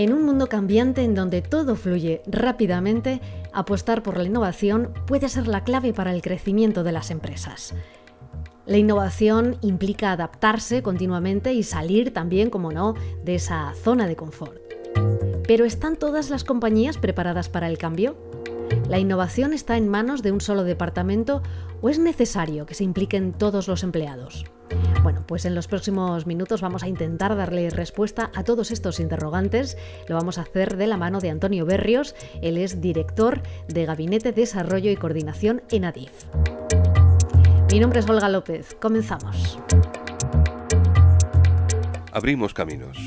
En un mundo cambiante en donde todo fluye rápidamente, apostar por la innovación puede ser la clave para el crecimiento de las empresas. La innovación implica adaptarse continuamente y salir también, como no, de esa zona de confort. Pero ¿están todas las compañías preparadas para el cambio? ¿La innovación está en manos de un solo departamento o es necesario que se impliquen todos los empleados? Bueno, pues en los próximos minutos vamos a intentar darle respuesta a todos estos interrogantes. Lo vamos a hacer de la mano de Antonio Berrios, él es director de Gabinete de Desarrollo y Coordinación en ADIF. Mi nombre es Olga López, comenzamos. Abrimos Caminos,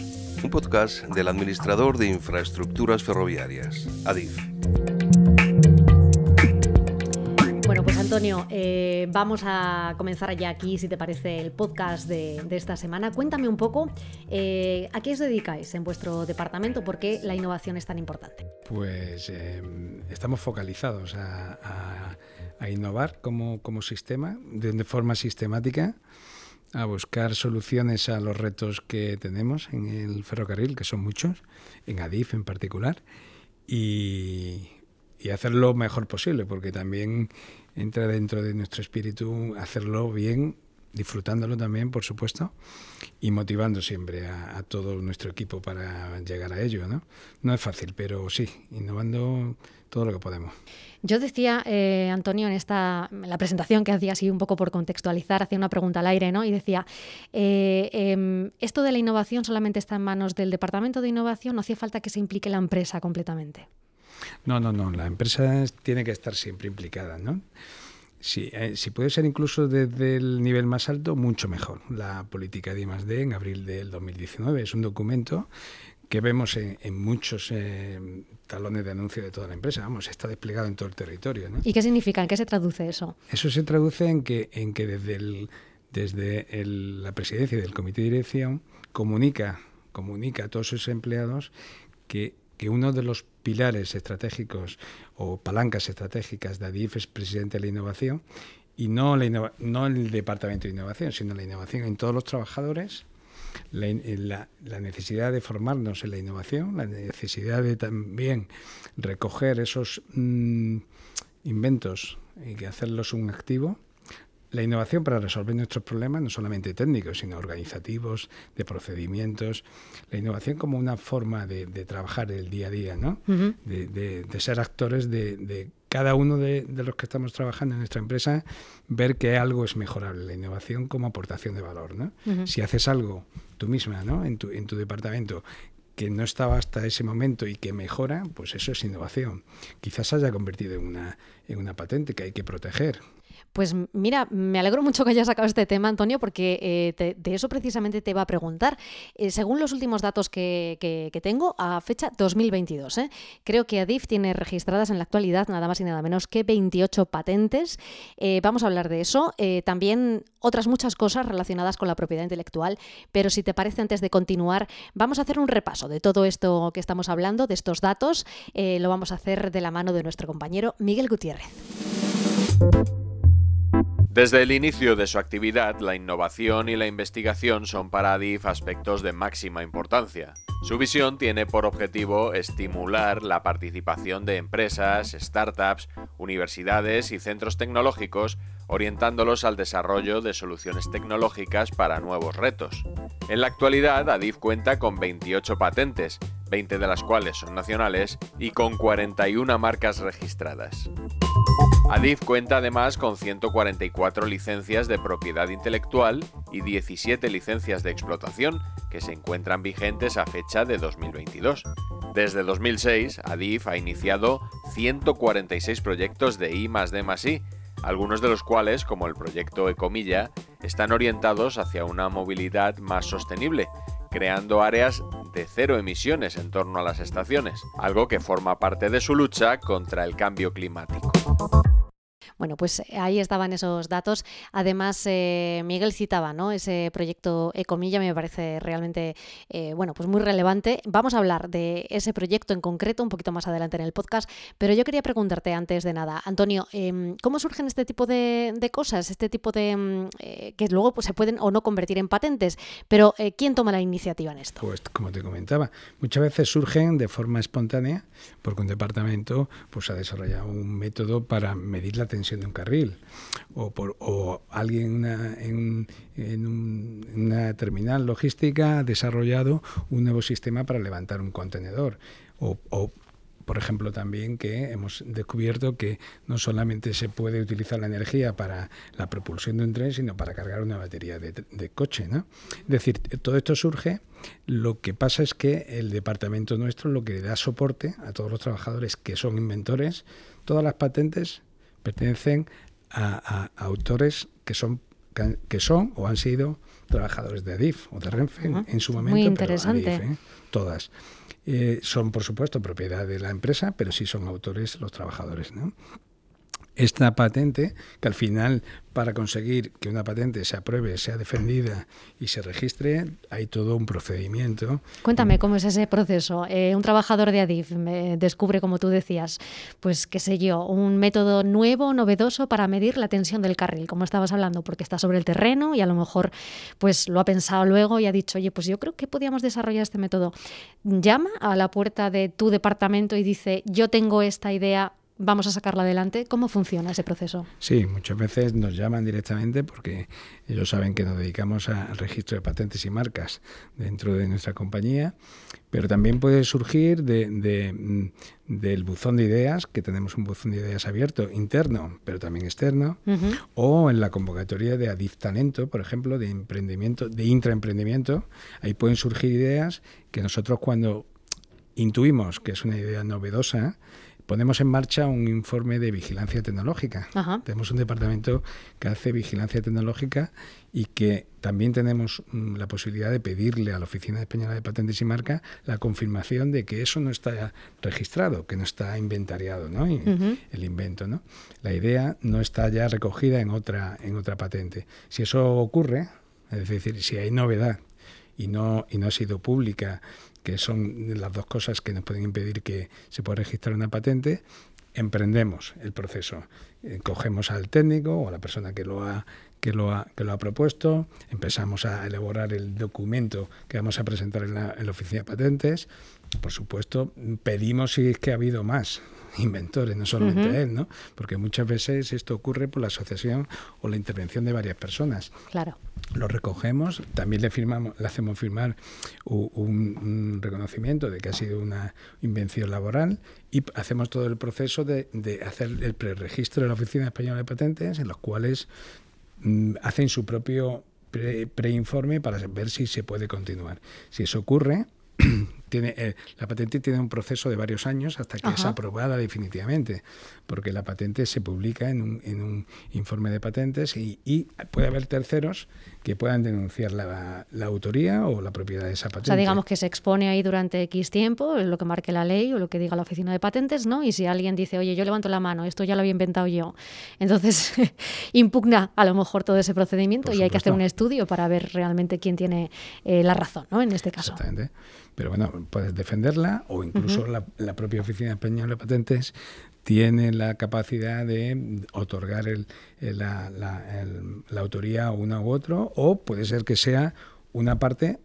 un podcast del administrador de infraestructuras ferroviarias, ADIF. Antonio, eh, vamos a comenzar ya aquí, si te parece, el podcast de, esta semana. Cuéntame un poco eh, a qué os dedicáis en vuestro departamento, por qué la innovación es tan importante. Pues em, estamos focalizados a, innovar como, sistema, de, forma sistemática a buscar soluciones a los retos que tenemos en el ferrocarril, que son muchos, en ADIF en particular, y, y hacerlo lo mejor posible, porque también entra dentro de nuestro espíritu hacerlo bien, disfrutándolo también, por supuesto, y motivando siempre a, todo nuestro equipo para llegar a ello. ¿no? no es fácil, pero sí, innovando todo lo que podemos. Yo decía, eh, Antonio, en esta la presentación que hacía así un poco por contextualizar, hacía una pregunta al aire, ¿no? Y decía, eh, em, esto de la innovación solamente está en manos del departamento de innovación, no hacía falta que se implique la empresa completamente. No, no, no. La empresa tiene que estar siempre implicada, ¿no? Sí, eh, si puede ser incluso desde el nivel más alto, mucho mejor. La política de I+.D. en abril del 2019 es un documento que vemos en, muchos eh, talones de anuncio de toda la empresa. Vamos, está desplegado en todo el territorio. ¿no? ¿Y qué significa? ¿En qué se traduce eso? Eso se traduce en que, en que desde, el, desde el, la presidencia del comité de dirección comunica, comunica a todos sus empleados que que uno de los pilares estratégicos o palancas estratégicas de ADIF es presidente de la innovación y no, el departamento de innovación, sino la innovación en todos los trabajadores, la, necesidad de formarnos en la innovación, la necesidad de también recoger esos mm, inventos y hacerlos un activo la innovación para resolver nuestros problemas, no solamente técnicos, sino organizativos, de procedimientos, la innovación como una forma de, trabajar el día a día, ¿no? de, ser actores de, cada uno de, los que estamos trabajando en nuestra empresa, ver que algo es mejorable, la innovación como aportación de valor. ¿no? Si haces algo tú misma ¿no? en, tu, en tu departamento que no estaba hasta ese momento y que mejora, pues eso es innovación. Quizás haya convertido en una, en una patente que hay que proteger. Pues mira, me alegro mucho que hayas sacado este tema, Antonio, porque eh, de eso precisamente te iba a preguntar. Eh, según los últimos datos que, tengo, a fecha 2022, ¿eh? creo que ADIF tiene registradas en la actualidad nada más y nada menos que 28 patentes. vamos a hablar de eso. también otras muchas cosas relacionadas con la propiedad intelectual, pero si te parece, antes de continuar, vamos a hacer un repaso de todo esto que estamos hablando, de estos datos. lo vamos a hacer de la mano de nuestro compañero Miguel Gutiérrez. Desde el inicio de su actividad, la innovación y la investigación son para ADIF aspectos de máxima importancia. Su visión tiene por objetivo estimular la participación de empresas, startups, universidades y centros tecnológicos, orientándolos al desarrollo de soluciones tecnológicas para nuevos retos. En la actualidad, ADIF cuenta con 28 patentes, 20 de las cuales son nacionales, y con 41 marcas registradas. Adif cuenta además con 144 licencias de propiedad intelectual y 17 licencias de explotación que se encuentran vigentes a fecha de 2022. Desde 2006, Adif ha iniciado 146 proyectos de I D I, algunos de los cuales, como el proyecto Ecomilla, están orientados hacia una movilidad más sostenible, creando áreas de cero emisiones en torno a las estaciones, algo que forma parte de su lucha contra el cambio climático. Bueno, pues ahí estaban esos datos. Además, eh, Miguel citaba ¿no? ese proyecto Ecomilla, me parece realmente eh, bueno, pues muy relevante. Vamos a hablar de ese proyecto en concreto un poquito más adelante en el podcast, pero yo quería preguntarte antes de nada, Antonio, em, ¿cómo surgen este tipo de, cosas, este tipo de mm, eh, que luego pues, se pueden o no convertir en patentes? Pero ¿quién toma la iniciativa en esto? Pues como te comentaba, muchas veces surgen de forma espontánea porque un departamento pues ha desarrollado un método para medir la tensión de un carril o, por, o alguien en, una terminal logística ha desarrollado un nuevo sistema para levantar un contenedor o, o por ejemplo, también que hemos descubierto que no solamente se puede utilizar la energía para la propulsión de un tren, sino para cargar una batería de, coche. ¿no? Es decir, todo esto surge. Lo que pasa es que el departamento nuestro lo que da soporte a todos los trabajadores que son inventores, todas las patentes pertenecen a, autores que son que son o han sido trabajadores de ADIF o de Renfe en su momento. Muy interesante. ¿eh? todas. Eh, son, por supuesto, propiedad de la empresa, pero sí son autores los trabajadores. ¿no? Esta patente, que al final para conseguir que una patente se apruebe, sea defendida y se registre, hay todo un procedimiento. Cuéntame cómo es ese proceso. Eh, un trabajador de Adif descubre, como tú decías, pues qué sé yo, un método nuevo, novedoso para medir la tensión del carril, como estabas hablando, porque está sobre el terreno y a lo mejor pues lo ha pensado luego y ha dicho, oye, pues yo creo que podíamos desarrollar este método. Llama a la puerta de tu departamento y dice, yo tengo esta idea, vamos a sacarla adelante. ¿Cómo funciona ese proceso? Sí, muchas veces nos llaman directamente porque ellos saben que nos dedicamos al registro de patentes y marcas dentro de nuestra compañía, pero también puede surgir de, mm, del buzón de ideas, que tenemos un buzón de ideas abierto, interno, pero también externo, o en la convocatoria de Adif Talento, por ejemplo, de emprendimiento, de intraemprendimiento. Ahí pueden surgir ideas que nosotros cuando intuimos que es una idea novedosa, ponemos en marcha un informe de vigilancia tecnológica. Tenemos un departamento que hace vigilancia tecnológica y que también tenemos mm, la posibilidad de pedirle a la Oficina Española de Patentes y Marca la confirmación de que eso no está registrado, que no está inventariado, ¿no? El invento, ¿no? La idea no está ya recogida en otra, en otra patente. Si eso ocurre, es decir, si hay novedad y no, y no ha sido pública que son las dos cosas que nos pueden impedir que se pueda registrar una patente, emprendemos el proceso. Eh, cogemos al técnico o a la persona que lo ha que lo ha, que lo ha propuesto, empezamos a elaborar el documento que vamos a presentar en la, en la oficina de patentes. Por supuesto, pedimos si es que ha habido más inventores, no solamente él, ¿no? Porque muchas veces esto ocurre por la asociación o la intervención de varias personas. Claro. Lo recogemos, también le firmamos, le hacemos firmar un, reconocimiento de que ha sido una invención laboral y hacemos todo el proceso de, hacer el preregistro de la Oficina Española de Patentes, en los cuales mm, hacen su propio preinforme para ver si se puede continuar. Si eso ocurre, tiene, eh, la patente tiene un proceso de varios años hasta que es aprobada definitivamente, porque la patente se publica en un, en un informe de patentes y, y, puede haber terceros que puedan denunciar la, la, autoría o la propiedad de esa patente. O sea, digamos que se expone ahí durante X tiempo, lo que marque la ley o lo que diga la oficina de patentes, ¿no? Y si alguien dice, oye, yo levanto la mano, esto ya lo había inventado yo, entonces impugna a lo mejor todo ese procedimiento y hay que hacer un estudio para ver realmente quién tiene eh, la razón, ¿no? En este caso. Exactamente. Pero bueno, puedes defenderla o incluso la, la propia oficina española de patentes tiene la capacidad de otorgar el, la, la, autoría a uno u otro, o puede ser que sea una parte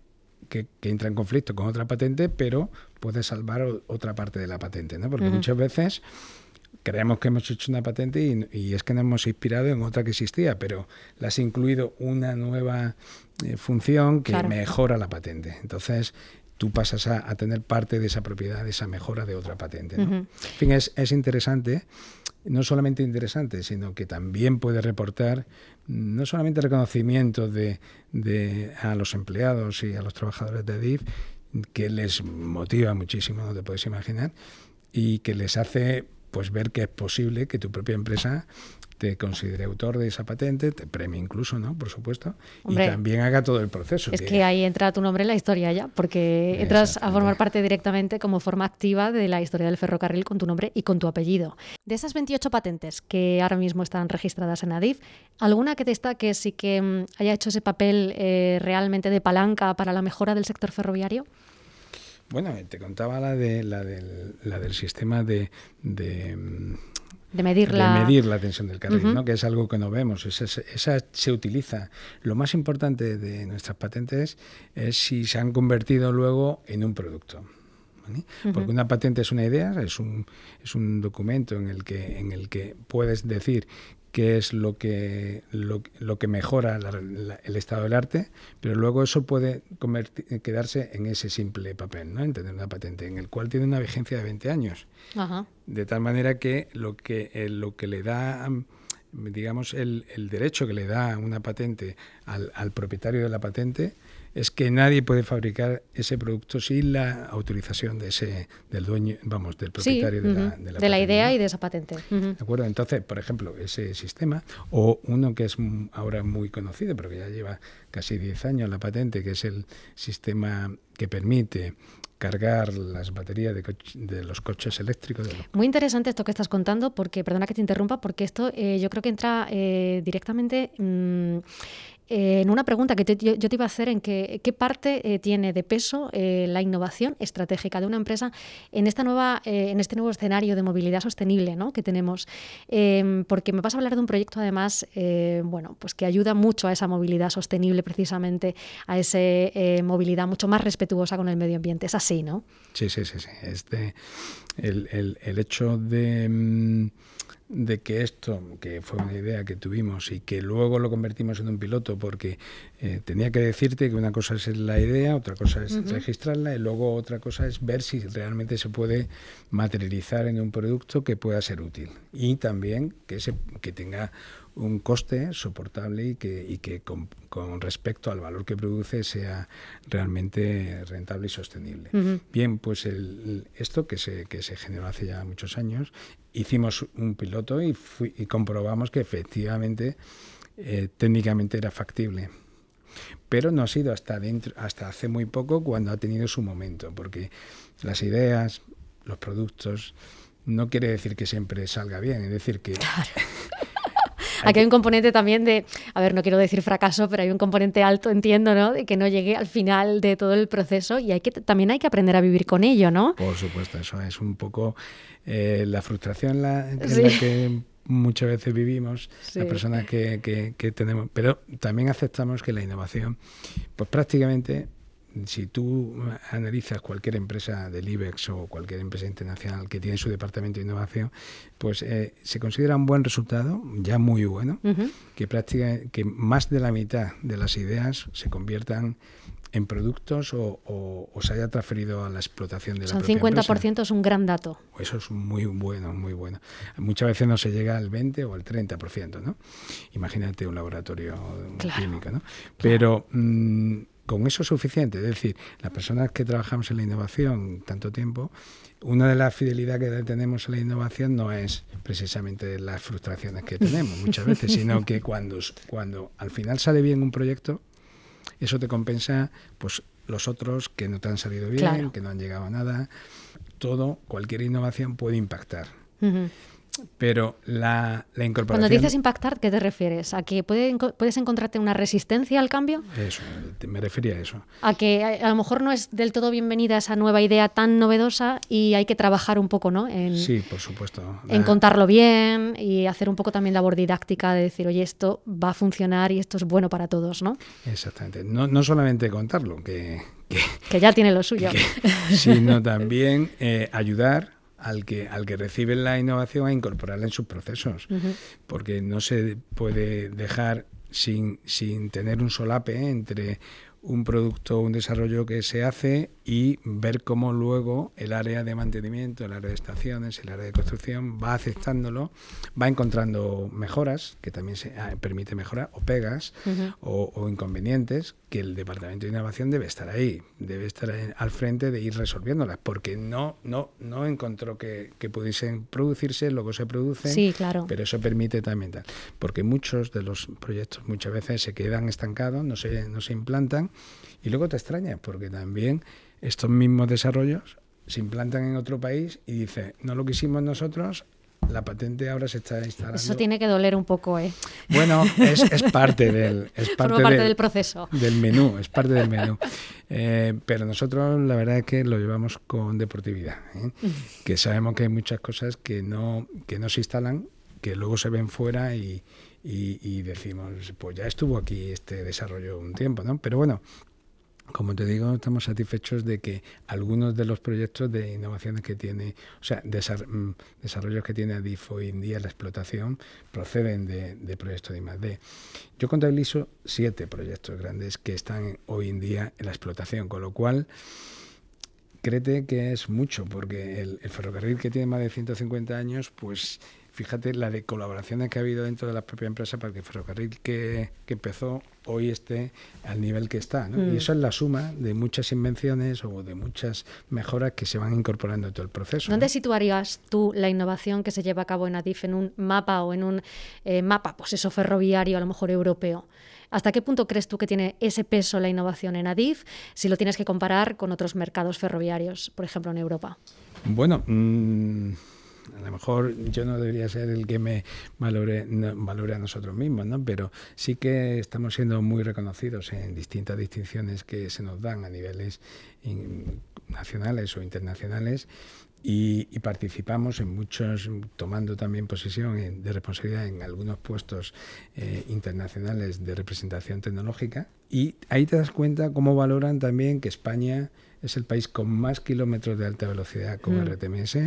que, entra en conflicto con otra patente, pero puede salvar otra parte de la patente, ¿no? Porque muchas veces creemos que hemos hecho una patente y, es que nos hemos inspirado en otra que existía, pero le has incluido una nueva eh, función que mejora la patente. Entonces, tú pasas a, tener parte de esa propiedad, de esa mejora de otra patente. En fin, es, es, interesante, no solamente interesante, sino que también puede reportar no solamente reconocimiento de, de, a los empleados y a los trabajadores de DIF, que les motiva muchísimo, no te puedes imaginar, y que les hace pues ver que es posible que tu propia empresa te considere autor de esa patente, te premie incluso, ¿no? Por supuesto, y también haga todo el proceso. Es que... ahí entra tu nombre en la historia ya, porque entras a formar parte directamente como forma activa de la historia del ferrocarril con tu nombre y con tu apellido. De esas 28 patentes que ahora mismo están registradas en ADIF, ¿alguna que destaque sí que mm, haya hecho ese papel eh, realmente de palanca para la mejora del sector ferroviario? Bueno, te contaba la de la del, la del sistema de, de mm, medir, la... medir la tensión del carril, ¿no? que es algo que no vemos. Esa, esa, se utiliza. Lo más importante de nuestras patentes es si se han convertido luego en un producto. Porque una patente es una idea, es un, es un documento en el, que, en el que puedes decir qué es lo que, lo, que mejora el estado del arte, pero luego eso puede quedarse en ese simple papel, ¿no? Entender una patente, en el cual tiene una vigencia de 20 años. De tal manera que lo que, eh, lo que le da digamos, el, el, derecho que le da una patente al, al propietario de la patente es que nadie puede fabricar ese producto sin la autorización de ese del dueño, vamos, del propietario de, la, de, la, de la idea y de esa patente. ¿De acuerdo? Entonces, por ejemplo, ese sistema o uno que es ahora muy conocido, pero que ya lleva casi 10 años la patente, que es el sistema que permite cargar las baterías de, los coches eléctricos. Muy interesante esto que estás contando, porque, perdona que te interrumpa, porque esto eh, yo creo que entra eh, directamente mm, eh, en una pregunta que yo, te iba a hacer en qué parte eh, tiene de peso eh, la innovación estratégica de una empresa en, esta nueva, en este nuevo escenario de movilidad sostenible ¿no? que tenemos. Em, porque me vas a hablar de un proyecto además bueno, pues que ayuda mucho a esa movilidad sostenible precisamente, a esa movilidad mucho más respetuosa con el medio ambiente. Es así, ¿no? Sí, sí, sí. sí. Este, el, el, el hecho de... Mm, de que esto, que fue una idea que tuvimos y que luego lo convertimos en un piloto, porque eh, tenía que decirte que una cosa es la idea, otra cosa es registrarla y luego otra cosa es ver si realmente se puede materializar en un producto que pueda ser útil y también que, se, que tenga un coste soportable y que, y que con, respecto al valor que produce sea realmente rentable y sostenible. Bien, pues el, esto que se, que se generó hace ya muchos años, hicimos un piloto y, y comprobamos que efectivamente eh, técnicamente era factible. Pero no ha sido hasta, dentro, hasta hace muy poco cuando ha tenido su momento, porque las ideas, los productos, no quiere decir que siempre salga bien, es decir, que Aquí hay un componente también de, a ver, no quiero decir fracaso, pero hay un componente alto, entiendo, ¿no? De que no llegue al final de todo el proceso y hay que también hay que aprender a vivir con ello, ¿no? Por supuesto, eso es un poco eh, la frustración la, en la que muchas veces vivimos, las personas que, que, que tenemos, pero también aceptamos que la innovación, pues prácticamente si tú analizas cualquier empresa del IBEX o cualquier empresa internacional que tiene su departamento de innovación, pues eh, se considera un buen resultado, ya muy bueno, que, prácticamente, que más de la mitad de las ideas se conviertan en productos o, se haya transferido a la explotación de la Son 50% es un gran dato. Eso es muy bueno, muy bueno. Muchas veces no se llega al 20 o al 30%, ¿no? Imagínate un laboratorio químico, ¿no? Pero... Mm, con eso es suficiente. Es decir, las personas que trabajamos en la innovación tanto tiempo, una de las fidelidades que tenemos en la innovación no es precisamente las frustraciones que tenemos muchas veces, sino que cuando, cuando al final sale bien un proyecto, eso te compensa pues los otros que no te han salido bien, que no han llegado a nada. Todo, cualquier innovación puede impactar pero la, incorporación... Cuando dices impactar, ¿qué te refieres? ¿A que puedes encontrarte una resistencia al cambio? Eso, me refería a eso. A que a, lo mejor no es del todo bienvenida esa nueva idea tan novedosa y hay que trabajar un poco, ¿no? En, sí, por supuesto. En contarlo bien y hacer un poco también labor didáctica de decir, oye, esto va a funcionar y esto es bueno para todos, ¿no? Exactamente. No, no solamente contarlo, que... Que, ya tiene lo suyo. sino también eh, ayudar al que, al que recibe la innovación a incorporarla en sus procesos, porque no se puede dejar sin, sin tener un solape entre un producto, un desarrollo que se hace y ver cómo luego el área de mantenimiento, el área de estaciones, el área de construcción va aceptándolo, va encontrando mejoras, que también se ah, permite mejorar, o pegas, o, inconvenientes, que el Departamento de Innovación debe estar ahí, debe estar al frente de ir resolviéndolas, porque no, no, no encontró que, pudiesen producirse, luego se producen, sí, claro. pero eso permite también tal. Porque muchos de los proyectos muchas veces se quedan estancados, no se, no se implantan, y luego te extraña, porque también estos mismos desarrollos se implantan en otro país y dice, no lo quisimos nosotros, la patente ahora se está instalando. Eso tiene que doler un poco, ¿eh? Bueno, es, parte del... Es parte, del, proceso. Del menú, es parte del menú. Eh, pero nosotros la verdad es que lo llevamos con deportividad, ¿eh? que sabemos que hay muchas cosas que no, que no se instalan, que luego se ven fuera y, y decimos, pues ya estuvo aquí este desarrollo un tiempo, ¿no? Pero bueno, como te digo, estamos satisfechos de que algunos de los proyectos de innovaciones que tiene, o sea, mm, desarrollos que tiene ADIF hoy en día, la explotación, proceden de, proyectos de I+.D. Yo contabilizo siete proyectos grandes que están hoy en día en la explotación, con lo cual créete que es mucho, porque el, el ferrocarril que tiene más de 150 años, pues fíjate la de colaboraciones que ha habido dentro de la propia empresa para que el ferrocarril que, empezó hoy esté al nivel que está. Y mm. eso es la suma de muchas invenciones o de muchas mejoras que se van incorporando en todo el proceso. ¿Dónde situarías tú la innovación que se lleva a cabo en ADIF en un mapa o en un eh, mapa, pues eso, ferroviario, a lo mejor europeo? ¿Hasta qué punto crees tú que tiene ese peso la innovación en ADIF si lo tienes que comparar con otros mercados ferroviarios, por ejemplo, en Europa? Bueno, mm, a lo mejor yo no debería ser el que me valore, valore a nosotros mismos, ¿no? pero sí que estamos siendo muy reconocidos en distintas distinciones que se nos dan a niveles nacionales o internacionales y, participamos en muchos, tomando también posición de responsabilidad en algunos puestos eh, internacionales de representación tecnológica. Y ahí te das cuenta cómo valoran también que España es el país con más kilómetros de alta velocidad con mm. RTMS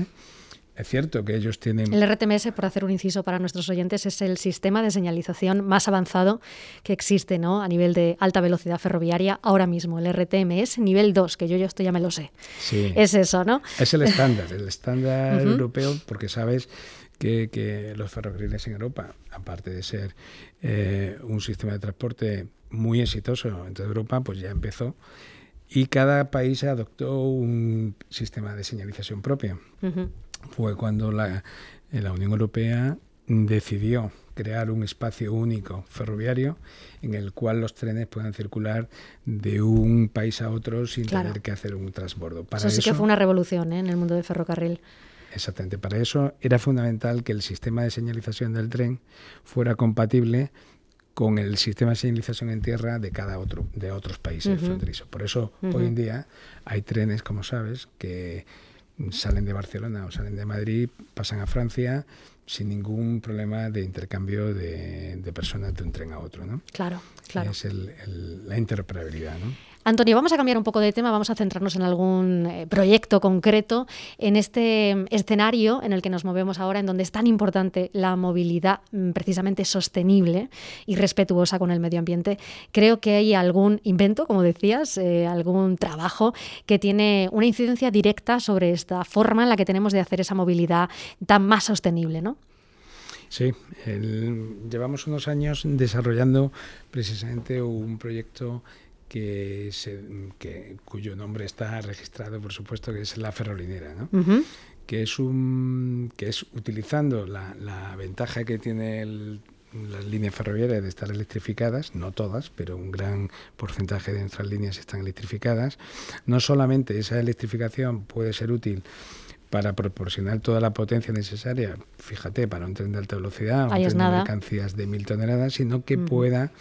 es cierto que ellos tienen... El RTMS, por hacer un inciso para nuestros oyentes, es el sistema de señalización más avanzado que existe ¿no? a nivel de alta velocidad ferroviaria ahora mismo. El RTMS nivel 2, que yo, yo esto ya me lo sé. Sí. Es eso, ¿no? Es el estándar, el estándar europeo, porque sabes que, los ferrocarriles en Europa, aparte de ser eh, un sistema de transporte muy exitoso en toda Europa, pues ya empezó y cada país adoptó un sistema de señalización propio fue cuando la, la Unión Europea decidió crear un espacio único ferroviario en el cual los trenes puedan circular de un país a otro sin tener que hacer un transbordo. Para eso sí que fue una revolución ¿eh? en el mundo del ferrocarril. Exactamente. Para eso era fundamental que el sistema de señalización del tren fuera compatible con el sistema de señalización en tierra de cada otro de otros países fronterizos. Por eso hoy en día hay trenes, como sabes, que salen de Barcelona o salen de Madrid, pasan a Francia sin ningún problema de intercambio de, personas de un tren a otro, ¿no? Claro, claro. Es la interoperabilidad, ¿no? Antonio, vamos a cambiar un poco de tema, vamos a centrarnos en algún eh, proyecto concreto, en este mm, escenario en el que nos movemos ahora, en donde es tan importante la movilidad mm, precisamente sostenible y respetuosa con el medio ambiente. Creo que hay algún invento, como decías, eh, algún trabajo que tiene una incidencia directa sobre esta forma en la que tenemos de hacer esa movilidad tan más sostenible, ¿no? Sí, llevamos unos años desarrollando precisamente un proyecto que, que, cuyo nombre está registrado, por supuesto, que es la ferrolinera, ¿no? que, es un, que es utilizando la, la ventaja que tiene las líneas ferroviarias de estar electrificadas, no todas, pero un gran porcentaje de nuestras líneas están electrificadas. No solamente esa electrificación puede ser útil para proporcionar toda la potencia necesaria, fíjate, para un tren de alta velocidad, un tren de mercancías de mil toneladas, sino que pueda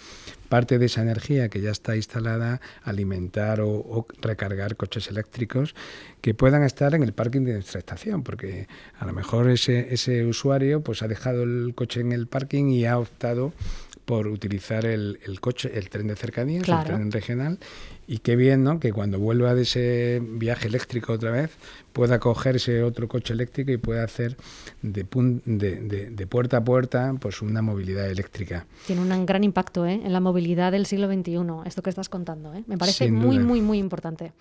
parte de esa energía que ya está instalada alimentar o, recargar coches eléctricos que puedan estar en el parking de nuestra estación, porque a lo mejor ese, ese usuario pues ha dejado el coche en el parking y ha optado por utilizar el, coche, el tren de cercanías, el tren regional, y qué bien, ¿no? Que cuando vuelva de ese viaje eléctrico otra vez, pueda coger ese otro coche eléctrico y pueda hacer de, de, puerta a puerta pues una movilidad eléctrica. Tiene un gran impacto ¿eh? en la movilidad del siglo XXI, esto que estás contando. ¿eh? Me parece muy, muy, muy importante.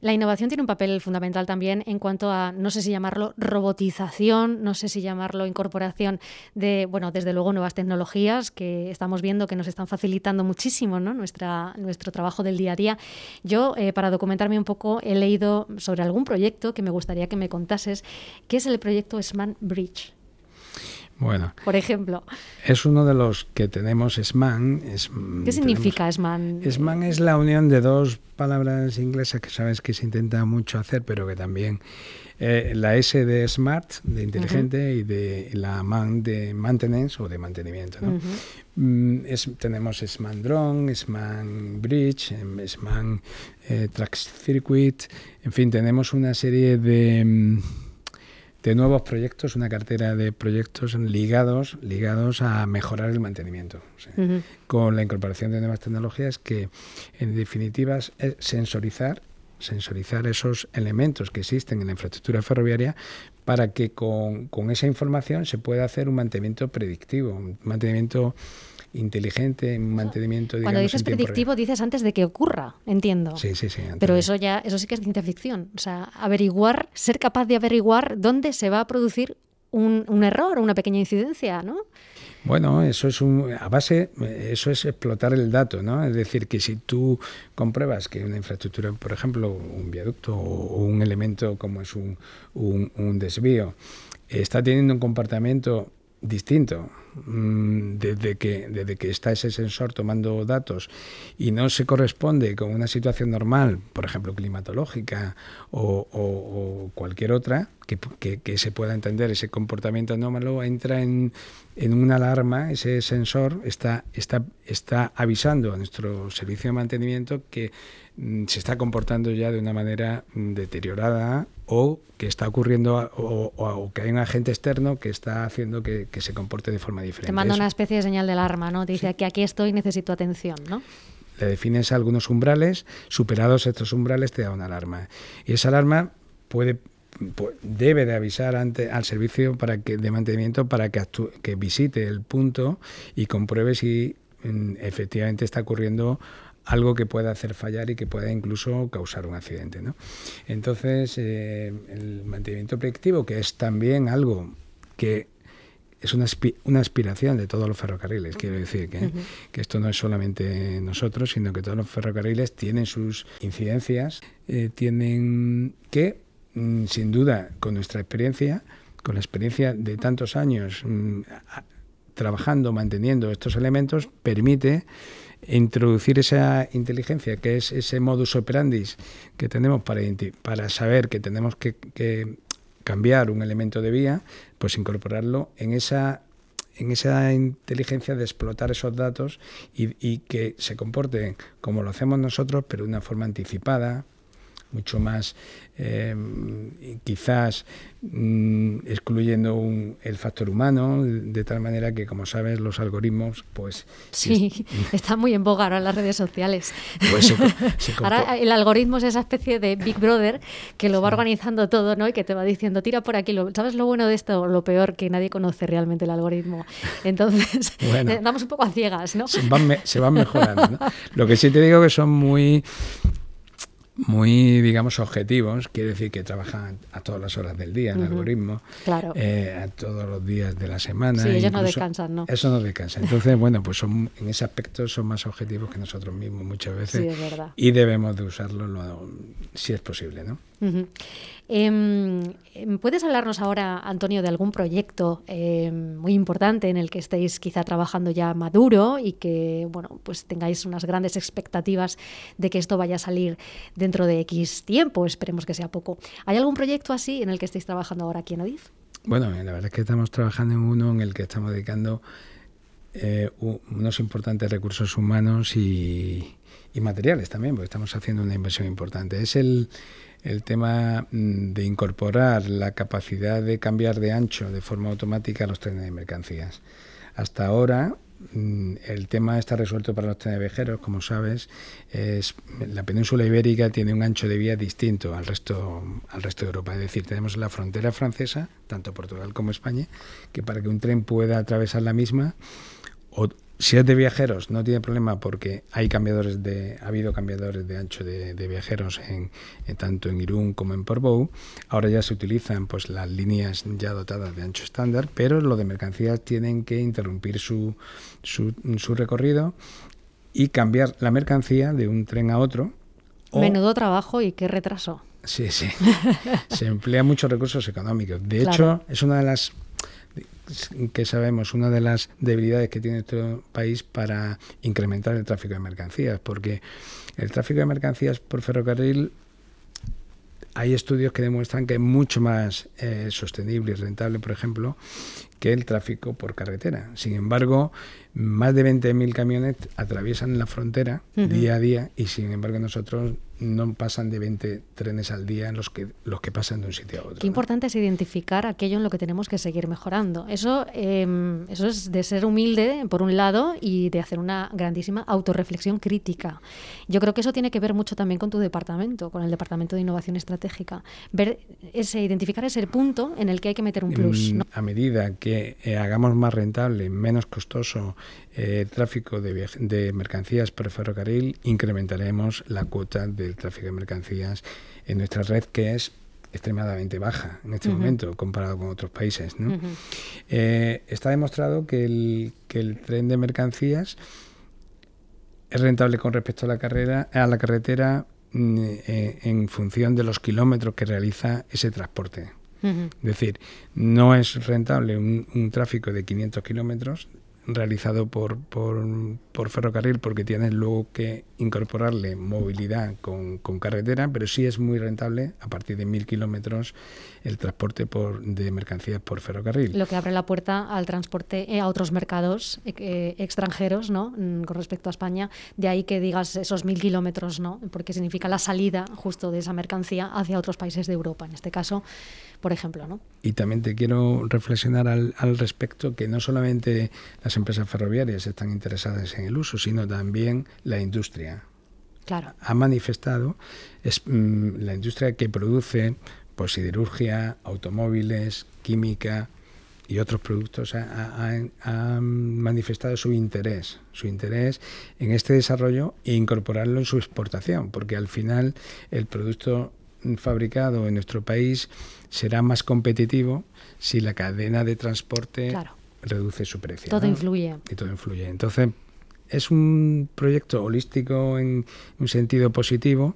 La innovación tiene un papel fundamental también en cuanto a, no sé si llamarlo robotización, no sé si llamarlo incorporación de, bueno, desde luego nuevas tecnologías que estamos viendo que nos están facilitando muchísimo ¿no? Nuestra, nuestro trabajo del día a día. Yo, eh, para documentarme un poco, he leído sobre algún proyecto que me gustaría que me contases, que es el proyecto SMAN Bridge. Bueno. Por ejemplo. Es uno de los que tenemos SMAN. ¿Qué significa SMAN? SMAN es la unión de dos palabras inglesas que sabes que se intenta mucho hacer, pero que también eh, la S de smart, de inteligente, y de la MAN de maintenance o de mantenimiento. ¿no? Mm, tenemos SMAN Drone, SMAN Bridge, em, SMAN eh, Track Circuit, en fin, tenemos una serie de, mm, de nuevos proyectos, una cartera de proyectos ligados, ligados a mejorar el mantenimiento, con la incorporación de nuevas tecnologías que, en definitiva, es sensorizar sensorizar esos elementos que existen en la infraestructura ferroviaria para que con, con esa información se pueda hacer un mantenimiento predictivo, un mantenimiento inteligente, un mantenimiento Cuando dices predictivo dices antes de que ocurra, entiendo. Sí, sí, sí. Pero eso ya eso sí que es ciencia ficción, o sea, averiguar, ser capaz de averiguar dónde se va a producir un, un error, una pequeña incidencia, ¿no? Bueno, eso es un, a base, eso es explotar el dato, ¿no? Es decir, que si tú compruebas que una infraestructura, por ejemplo, un viaducto o un elemento como es un, un desvío, está teniendo un comportamiento distinto desde que, desde que está ese sensor tomando datos y no se corresponde con una situación normal, por ejemplo climatológica o, cualquier otra, que, que, se pueda entender ese comportamiento anómalo, entra en, en una alarma, ese sensor está, está, está avisando a nuestro servicio de mantenimiento que Mm, se está comportando ya de una manera mm, deteriorada o que está ocurriendo o, que hay un agente externo que está haciendo que, se comporte de forma diferente. Te manda una especie de señal de alarma, ¿no? Te dice que aquí estoy, necesito atención, ¿no? Le defines algunos umbrales, superados estos umbrales te da una alarma. Y esa alarma puede debe de avisar ante, al servicio para que, de mantenimiento para que, que visite el punto y compruebe si mm, efectivamente está ocurriendo algo que pueda hacer fallar y que pueda incluso causar un accidente. ¿no? Entonces, eh, el mantenimiento predictivo, que es también algo que es una, una aspiración de todos los ferrocarriles, quiero decir, que, que, esto no es solamente nosotros, sino que todos los ferrocarriles tienen sus incidencias, eh, tienen que, mm, sin duda, con nuestra experiencia, con la experiencia de tantos años mm, trabajando, manteniendo estos elementos, permite introducir esa inteligencia, que es ese modus operandi que tenemos para, para saber que tenemos que, cambiar un elemento de vía, pues incorporarlo en esa en esa inteligencia de explotar esos datos y, y, que se comporten como lo hacemos nosotros, pero de una forma anticipada, mucho más eh, quizás mm, excluyendo el factor humano, de tal manera que, como sabes, los algoritmos, pues... Sí, está muy en boga ahora en las redes sociales. Pues ahora el algoritmo es esa especie de Big Brother que lo va organizando todo, ¿no? Y que te va diciendo, tira por aquí. ¿Sabes lo bueno de esto? Lo peor, que nadie conoce realmente el algoritmo. Entonces, bueno, damos un poco a ciegas, ¿no? Se van, se van mejorando, Lo que sí te digo que son muy muy, digamos, objetivos, quiere decir que trabajan a todas las horas del día en algoritmo, eh, a todos los días de la semana. Sí, ellos no descansan, ¿no? Eso no descansa. Entonces, bueno, pues son, en ese aspecto son más objetivos que nosotros mismos muchas veces. Sí, es verdad. Y debemos de usarlo si es posible, ¿no? Em, em, ¿Puedes hablarnos ahora, Antonio, de algún proyecto em, muy importante en el que estéis quizá trabajando ya maduro y que bueno, pues tengáis unas grandes expectativas de que esto vaya a salir dentro de X tiempo? Esperemos que sea poco. ¿Hay algún proyecto así en el que estéis trabajando ahora aquí en Adif? Bueno, la verdad es que estamos trabajando en uno en el que estamos dedicando eh, unos importantes recursos humanos y, y materiales también, porque estamos haciendo una inversión importante. Es el el tema mm, de incorporar la capacidad de cambiar de ancho de forma automática los trenes de mercancías. Hasta ahora mm, el tema está resuelto para los trenes viajeros, como sabes, es, la península ibérica tiene un ancho de vía distinto al resto, al resto de Europa. Es decir, tenemos la frontera francesa, tanto Portugal como España, que para que un tren pueda atravesar la misma, o, si es de viajeros, no tiene problema porque hay cambiadores de, ha habido cambiadores de ancho de, viajeros en, tanto en Irún como en Portbou. Ahora ya se utilizan pues las líneas ya dotadas de ancho estándar, pero lo de mercancías tienen que interrumpir su, su, su recorrido y cambiar la mercancía de un tren a otro. Menudo trabajo y qué retraso. Sí, sí. se emplea muchos recursos económicos. De hecho, es una de las que sabemos una de las debilidades que tiene este país para incrementar el tráfico de mercancías, porque el tráfico de mercancías por ferrocarril hay estudios que demuestran que es mucho más eh, sostenible y rentable, por ejemplo, que el tráfico por carretera. Sin embargo, más de 20.000 camiones atraviesan la frontera día a día y sin embargo nosotros no pasan de 20 trenes al día los que, los que pasan de un sitio a otro. Qué importante es identificar aquello en lo que tenemos que seguir mejorando. Eso, em, eso es de ser humilde, por un lado, y de hacer una grandísima autorreflexión crítica. Yo creo que eso tiene que ver mucho también con tu departamento, con el Departamento de Innovación Estratégica. Ver ese, identificar ese punto en el que hay que meter un plus. A medida que eh, hagamos más rentable, menos costoso eh, el tráfico de, de mercancías por ferrocarril, incrementaremos la cuota del tráfico de mercancías en nuestra red, que es extremadamente baja en este momento comparado con otros países. Eh, está demostrado que el, que el tren de mercancías es rentable con respecto a la carrera a la carretera mm, eh, en función de los kilómetros que realiza ese transporte. Es decir, no es rentable un, un tráfico de 500 kilómetros realizado por, por, ferrocarril porque tienes luego que incorporarle movilidad con, carretera, pero sí es muy rentable a partir de mil kilómetros el transporte por, de mercancías por ferrocarril. Lo que abre la puerta al transporte eh, a otros mercados eh, extranjeros, ¿no? Mm, con respecto a España, de ahí que digas esos mil kilómetros, ¿no? porque significa la salida justo de esa mercancía hacia otros países de Europa, en este caso, por ejemplo. ¿no? Y también te quiero reflexionar al, al respecto que no solamente las empresas ferroviarias están interesadas en el uso, sino también la industria. Claro. Ha manifestado es, mm, la industria que produce pues, siderurgia, automóviles, química y otros productos ha, manifestado su interés, su interés en este desarrollo e incorporarlo en su exportación, porque al final el producto fabricado en nuestro país será más competitivo si la cadena de transporte claro reduce su precio. Todo influye. Y todo influye. Entonces, es un proyecto holístico en un sentido positivo,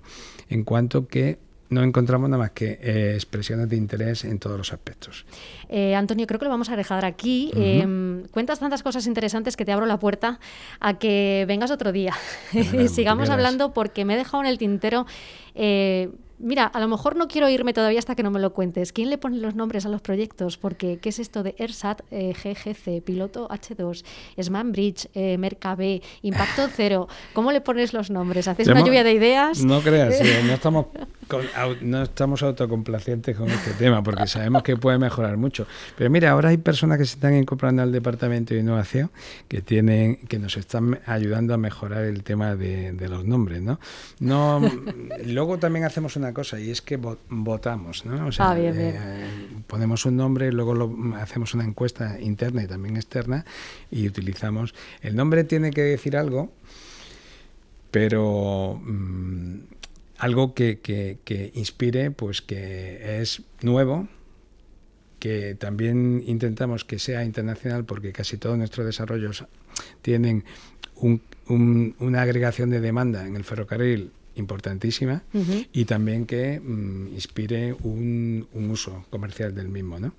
en cuanto que no encontramos nada más que eh, expresiones de interés en todos los aspectos. Eh, Antonio, creo que lo vamos a dejar aquí. Em, cuentas tantas cosas interesantes que te abro la puerta a que vengas otro día y sigamos hablando porque me he dejado en el tintero. Eh, Mira, a lo mejor no quiero irme todavía hasta que no me lo cuentes. ¿Quién le pone los nombres a los proyectos? Porque, ¿qué es esto de ERSAT, eh, GGC, Piloto H2, SmanBridge, eh, Mercabe, Impacto Cero? ¿Cómo le pones los nombres? ¿Haces una lluvia de ideas? No creas, no estamos no estamos autocomplacientes con este tema porque sabemos que puede mejorar mucho. Pero mira, ahora hay personas que se están incorporando al Departamento de Innovación que tienen que nos están ayudando a mejorar el tema de, los nombres, ¿no? No, luego también hacemos una cosa y es que votamos, ¿no? O sea, ah, eh, ponemos un nombre, luego lo, hacemos una encuesta interna y también externa y utilizamos. El nombre tiene que decir algo, pero mm, algo que, que, inspire, pues que es nuevo, que también intentamos que sea internacional porque casi todos nuestros desarrollos tienen una agregación de demanda en el ferrocarril importantísima y también que mm, inspire un, uso comercial del mismo, ¿no?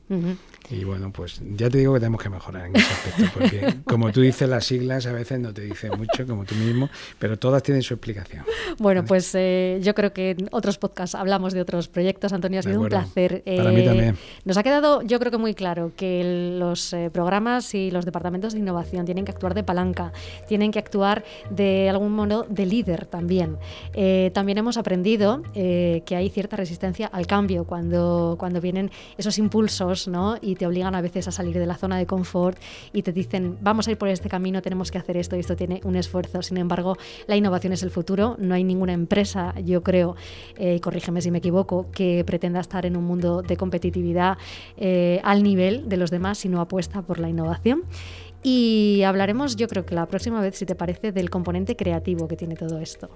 Y bueno, pues ya te digo que tenemos que mejorar en ese aspecto, porque como tú dices, las siglas a veces no te dicen mucho, como tú mismo, pero todas tienen su explicación. Bueno, pues eh, yo creo que en otros podcasts hablamos de otros proyectos. Antonio, ha sido un placer. Para mí también. Nos ha quedado, yo creo que muy claro, que los eh, programas y los departamentos de innovación tienen que actuar de palanca, tienen que actuar de algún modo de líder también. Eh, Eh, también hemos aprendido eh, que hay cierta resistencia al cambio cuando, cuando vienen esos impulsos ¿no? y te obligan a veces a salir de la zona de confort y te dicen, vamos a ir por este camino, tenemos que hacer esto y esto tiene un esfuerzo. Sin embargo, la innovación es el futuro. No hay ninguna empresa, yo creo, eh, corrígeme si me equivoco, que pretenda estar en un mundo de competitividad al nivel de los demás, sino apuesta por la innovación. Y hablaremos, yo creo que la próxima vez, si te parece, del componente creativo que tiene todo esto.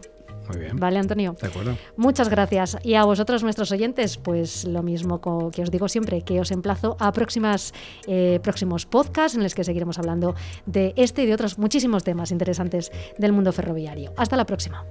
Muy bien. Vale, Antonio. De acuerdo. Muchas gracias. Y a vosotros, nuestros oyentes, pues lo mismo que os digo siempre, que os emplazo a próximas, eh, próximos podcasts en los que seguiremos hablando de este y de otros muchísimos temas interesantes del mundo ferroviario. Hasta la próxima.